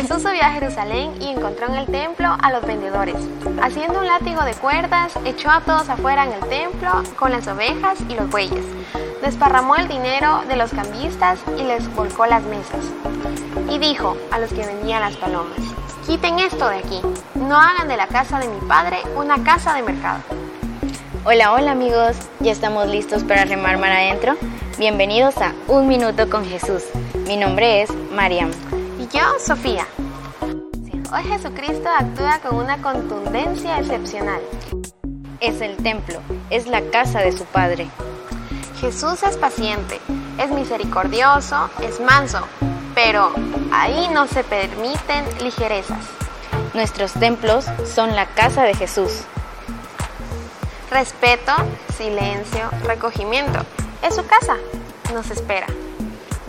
Jesús subió a Jerusalén y encontró en el templo a los vendedores. Haciendo un látigo de cuerdas, echó a todos afuera en el templo con las ovejas y los bueyes. Desparramó el dinero de los cambistas y les volcó las mesas. Y dijo a los que vendían las palomas, quiten esto de aquí, no hagan de la casa de mi padre una casa de mercado. Hola, hola amigos, ya estamos listos para remar mar adentro. Bienvenidos a Un Minuto con Jesús. Mi nombre es Mariam. Yo, Sofía. Hoy Jesucristo actúa con una contundencia excepcional. Es el templo, es la casa de su Padre. Jesús es paciente, es misericordioso, es manso, pero ahí no se permiten ligerezas. Nuestros templos son la casa de Jesús. Respeto, silencio, recogimiento. Es su casa. Nos espera.